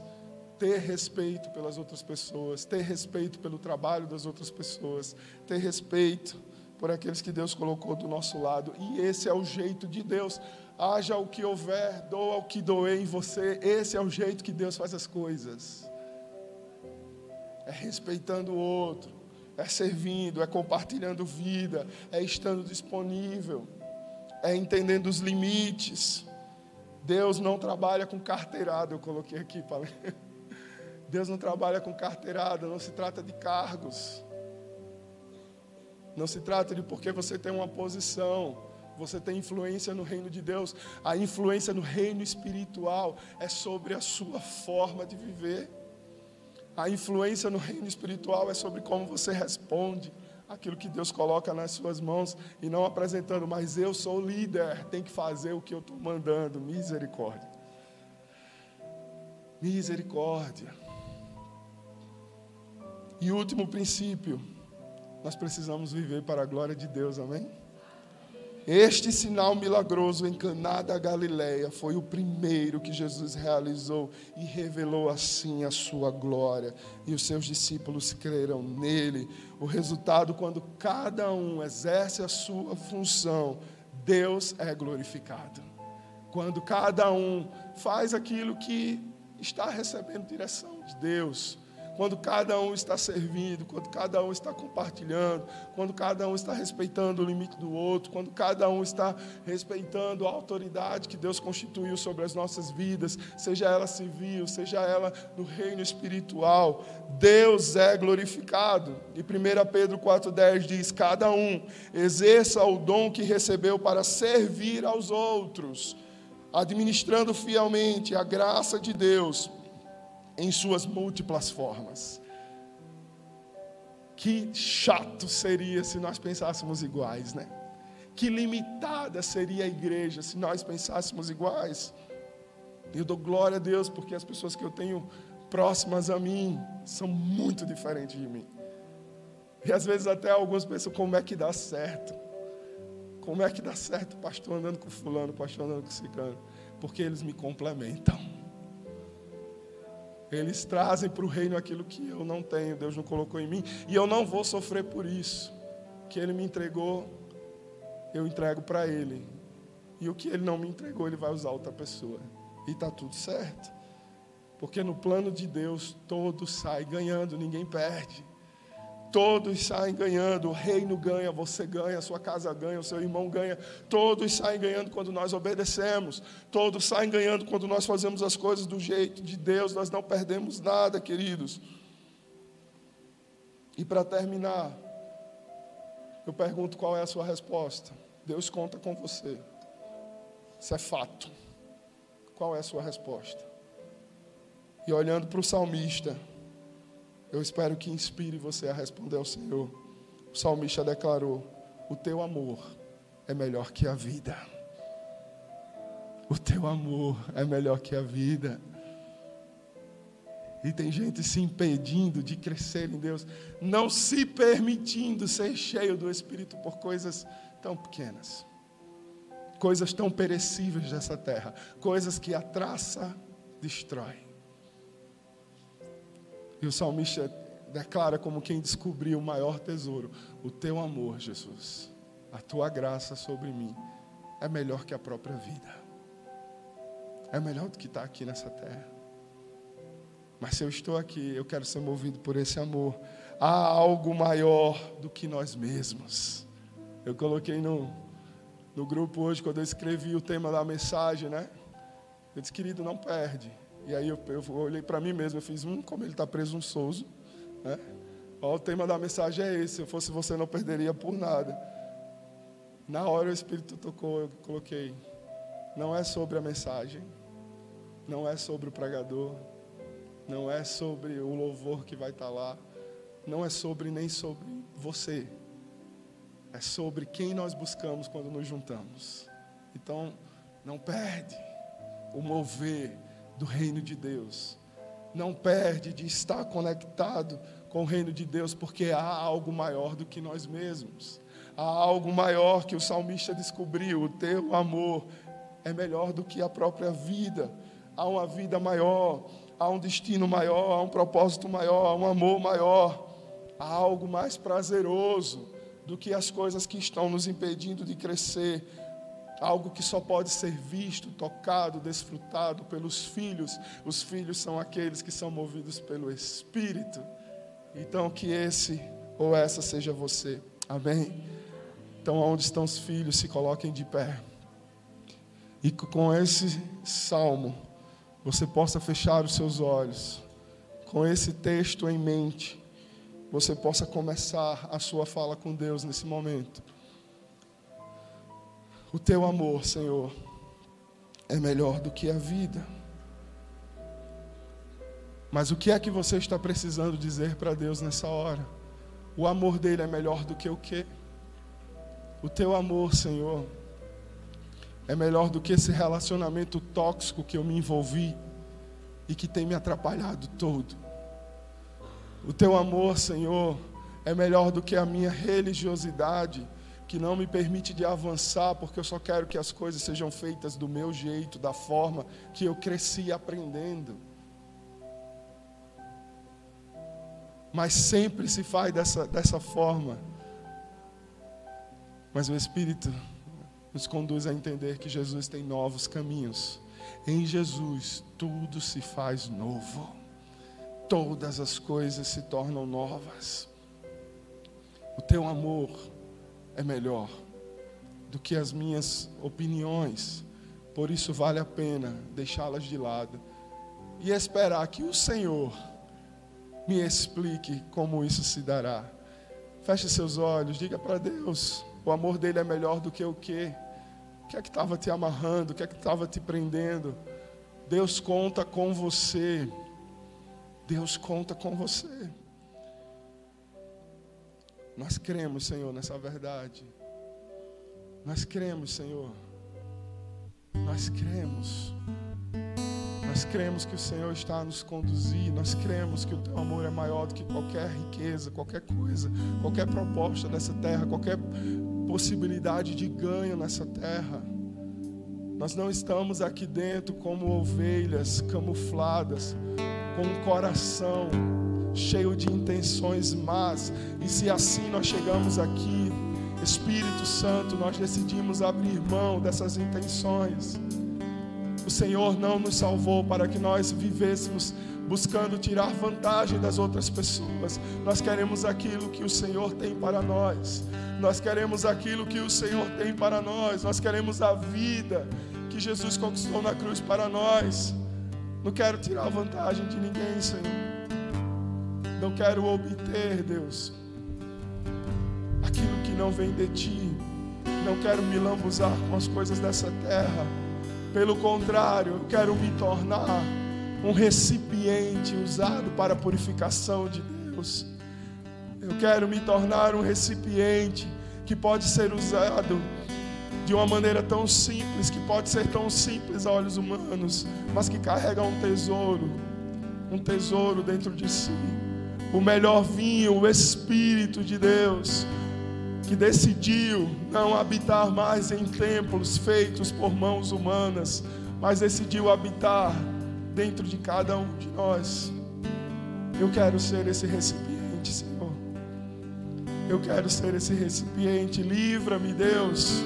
ter respeito pelas outras pessoas, ter respeito pelo trabalho das outras pessoas, ter respeito por aqueles que Deus colocou do nosso lado. E esse é o jeito de Deus. Haja o que houver, doa o que doer em você. Esse é o jeito que Deus faz as coisas. É respeitando o outro, é servindo, é compartilhando vida, é estando disponível, é entendendo os limites. Deus não trabalha com carteirada, eu coloquei aqui para Deus não trabalha com carteirada, não se trata de cargos. Não se trata de porque você tem uma posição, você tem influência no reino de Deus. A influência no reino espiritual é sobre a sua forma de viver. A influência no reino espiritual é sobre como você responde aquilo que Deus coloca nas suas mãos e não apresentando, mas eu sou líder, tem que fazer o que eu estou mandando. Misericórdia. Misericórdia. E último princípio, nós precisamos viver para a glória de Deus, amém? Este sinal milagroso em Caná da Galileia foi o primeiro que Jesus realizou e revelou assim a sua glória, e os seus discípulos creram nele. O resultado quando cada um exerce a sua função, Deus é glorificado. Quando cada um faz aquilo que está recebendo direção de Deus, quando cada um está servindo, quando cada um está compartilhando, quando cada um está respeitando o limite do outro, quando cada um está respeitando a autoridade que Deus constituiu sobre as nossas vidas, seja ela civil, seja ela no reino espiritual, Deus é glorificado. E 1 Pedro 4,10 diz: Cada um exerça o dom que recebeu para servir aos outros, administrando fielmente a graça de Deus em suas múltiplas formas. Que chato seria se nós pensássemos iguais, né? Que limitada seria a igreja se nós pensássemos iguais. Eu dou glória a Deus porque as pessoas que eu tenho próximas a mim são muito diferentes de mim. E às vezes até algumas pensam como é que dá certo. Como é que dá certo pastor andando com fulano, pastor andando com ciclano? Porque eles me complementam. Eles trazem para o reino aquilo que eu não tenho, Deus não colocou em mim, e eu não vou sofrer por isso. O que Ele me entregou, eu entrego para Ele. E o que Ele não me entregou, Ele vai usar outra pessoa. E está tudo certo. Porque no plano de Deus, todos saem ganhando, ninguém perde. Todos saem ganhando, o reino ganha, você ganha, a sua casa ganha, o seu irmão ganha. Todos saem ganhando quando nós obedecemos. Todos saem ganhando quando nós fazemos as coisas do jeito de Deus. Nós não perdemos nada, queridos. E para terminar, eu pergunto qual é a sua resposta. Deus conta com você. Isso é fato. Qual é a sua resposta? E olhando para o salmista. Eu espero que inspire você a responder ao Senhor. O salmista declarou: O teu amor é melhor que a vida. O teu amor é melhor que a vida. E tem gente se impedindo de crescer em Deus, não se permitindo ser cheio do Espírito por coisas tão pequenas, coisas tão perecíveis dessa terra, coisas que a traça destrói. E o salmista declara como quem descobriu o maior tesouro: o teu amor, Jesus, a tua graça sobre mim é melhor que a própria vida. É melhor do que estar aqui nessa terra. Mas se eu estou aqui, eu quero ser movido por esse amor. Há algo maior do que nós mesmos. Eu coloquei no, no grupo hoje, quando eu escrevi o tema da mensagem, né? Eu disse, querido, não perde. E aí eu, eu olhei para mim mesmo, eu fiz, hum, como ele está presunçoso. Né? Ó, o tema da mensagem é esse, se eu fosse você não perderia por nada. Na hora o Espírito tocou, eu coloquei, não é sobre a mensagem, não é sobre o pregador, não é sobre o louvor que vai estar tá lá, não é sobre nem sobre você, é sobre quem nós buscamos quando nos juntamos. Então, não perde o mover do reino de Deus. Não perde de estar conectado com o reino de Deus, porque há algo maior do que nós mesmos. Há algo maior que o salmista descobriu: o teu amor é melhor do que a própria vida. Há uma vida maior, há um destino maior, há um propósito maior, há um amor maior, há algo mais prazeroso do que as coisas que estão nos impedindo de crescer. Algo que só pode ser visto, tocado, desfrutado pelos filhos. Os filhos são aqueles que são movidos pelo Espírito. Então, que esse ou essa seja você. Amém? Então, onde estão os filhos, se coloquem de pé. E com esse salmo, você possa fechar os seus olhos. Com esse texto em mente, você possa começar a sua fala com Deus nesse momento. O teu amor, Senhor, é melhor do que a vida. Mas o que é que você está precisando dizer para Deus nessa hora? O amor dele é melhor do que o quê? O teu amor, Senhor, é melhor do que esse relacionamento tóxico que eu me envolvi e que tem me atrapalhado todo. O teu amor, Senhor, é melhor do que a minha religiosidade, que não me permite de avançar, porque eu só quero que as coisas sejam feitas do meu jeito, da forma que eu cresci aprendendo. Mas sempre se faz dessa, dessa forma. Mas o Espírito nos conduz a entender que Jesus tem novos caminhos. Em Jesus, tudo se faz novo todas as coisas se tornam novas. O teu amor é melhor do que as minhas opiniões, por isso vale a pena deixá-las de lado e esperar que o Senhor me explique como isso se dará. Feche seus olhos, diga para Deus: o amor dele é melhor do que o quê? O que é que estava te amarrando? O que é que estava te prendendo? Deus conta com você. Deus conta com você. Nós cremos, Senhor, nessa verdade. Nós cremos, Senhor. Nós cremos. Nós cremos que o Senhor está a nos conduzir. Nós cremos que o teu amor é maior do que qualquer riqueza, qualquer coisa, qualquer proposta dessa terra, qualquer possibilidade de ganho nessa terra. Nós não estamos aqui dentro como ovelhas camufladas com um coração cheio de intenções más. E se assim nós chegamos aqui, Espírito Santo, nós decidimos abrir mão dessas intenções. O Senhor não nos salvou para que nós vivêssemos buscando tirar vantagem das outras pessoas. Nós queremos aquilo que o Senhor tem para nós. Nós queremos aquilo que o Senhor tem para nós. Nós queremos a vida que Jesus conquistou na cruz para nós. Não quero tirar vantagem de ninguém, Senhor. Não quero obter, Deus, aquilo que não vem de ti. Não quero me lambuzar com as coisas dessa terra. Pelo contrário, eu quero me tornar um recipiente usado para a purificação de Deus. Eu quero me tornar um recipiente que pode ser usado de uma maneira tão simples, que pode ser tão simples a olhos humanos, mas que carrega um tesouro, um tesouro dentro de si. O melhor vinho, o Espírito de Deus, que decidiu não habitar mais em templos feitos por mãos humanas, mas decidiu habitar dentro de cada um de nós. Eu quero ser esse recipiente, Senhor. Eu quero ser esse recipiente. Livra-me, Deus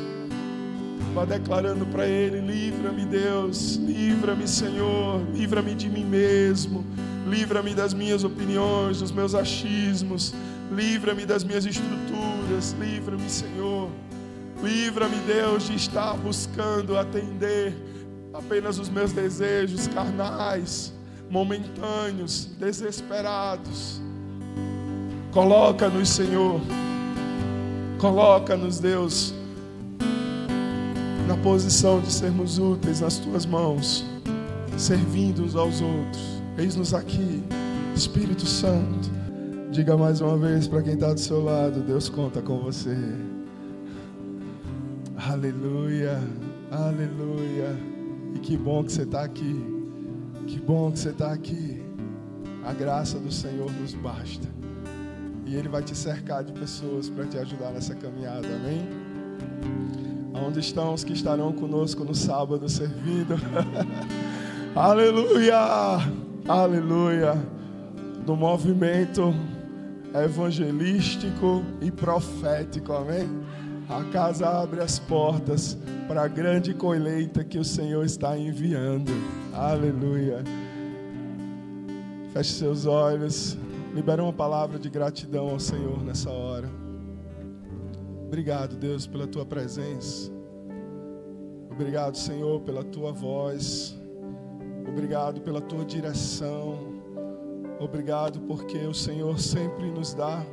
Vá declarando para Ele: livra-me, Deus, livra-me, Senhor, livra-me de mim mesmo, livra-me das minhas opiniões, dos meus achismos, livra-me das minhas estruturas, livra-me, Senhor. Livra-me, Deus, de estar buscando atender apenas os meus desejos carnais, momentâneos, desesperados. Coloca-nos, Senhor. Coloca-nos, Deus na posição de sermos úteis nas tuas mãos, servindo uns aos outros. Eis-nos aqui, Espírito Santo. Diga mais uma vez para quem está do seu lado: Deus conta com você. Aleluia, aleluia. E que bom que você está aqui. Que bom que você está aqui. A graça do Senhor nos basta. E Ele vai te cercar de pessoas para te ajudar nessa caminhada, amém? Onde estão os que estarão conosco no sábado servindo? aleluia! Aleluia! Do movimento evangelístico e profético, amém? A casa abre as portas para a grande colheita que o Senhor está enviando. Aleluia. Feche seus olhos. Libera uma palavra de gratidão ao Senhor nessa hora. Obrigado, Deus, pela tua presença. Obrigado, Senhor, pela tua voz. Obrigado pela tua direção. Obrigado porque o Senhor sempre nos dá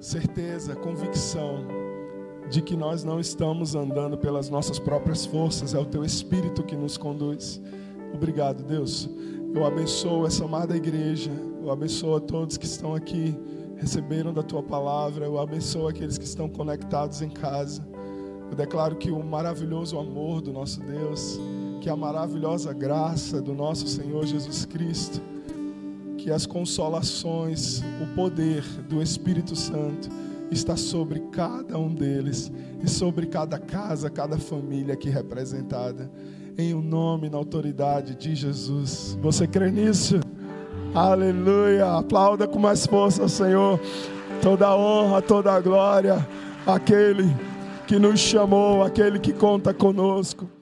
certeza, convicção de que nós não estamos andando pelas nossas próprias forças, é o teu espírito que nos conduz. Obrigado, Deus. Eu abençoo essa amada igreja, eu abençoo a todos que estão aqui, receberam da tua palavra, eu abençoo aqueles que estão conectados em casa. Eu declaro que o maravilhoso amor do nosso Deus, que a maravilhosa graça do nosso Senhor Jesus Cristo, que as consolações, o poder do Espírito Santo está sobre cada um deles e sobre cada casa, cada família aqui representada. Em o nome, na autoridade de Jesus. Você crê nisso? Aleluia! Aplauda com mais força, Senhor. Toda honra, toda glória, aquele que nos chamou, aquele que conta conosco.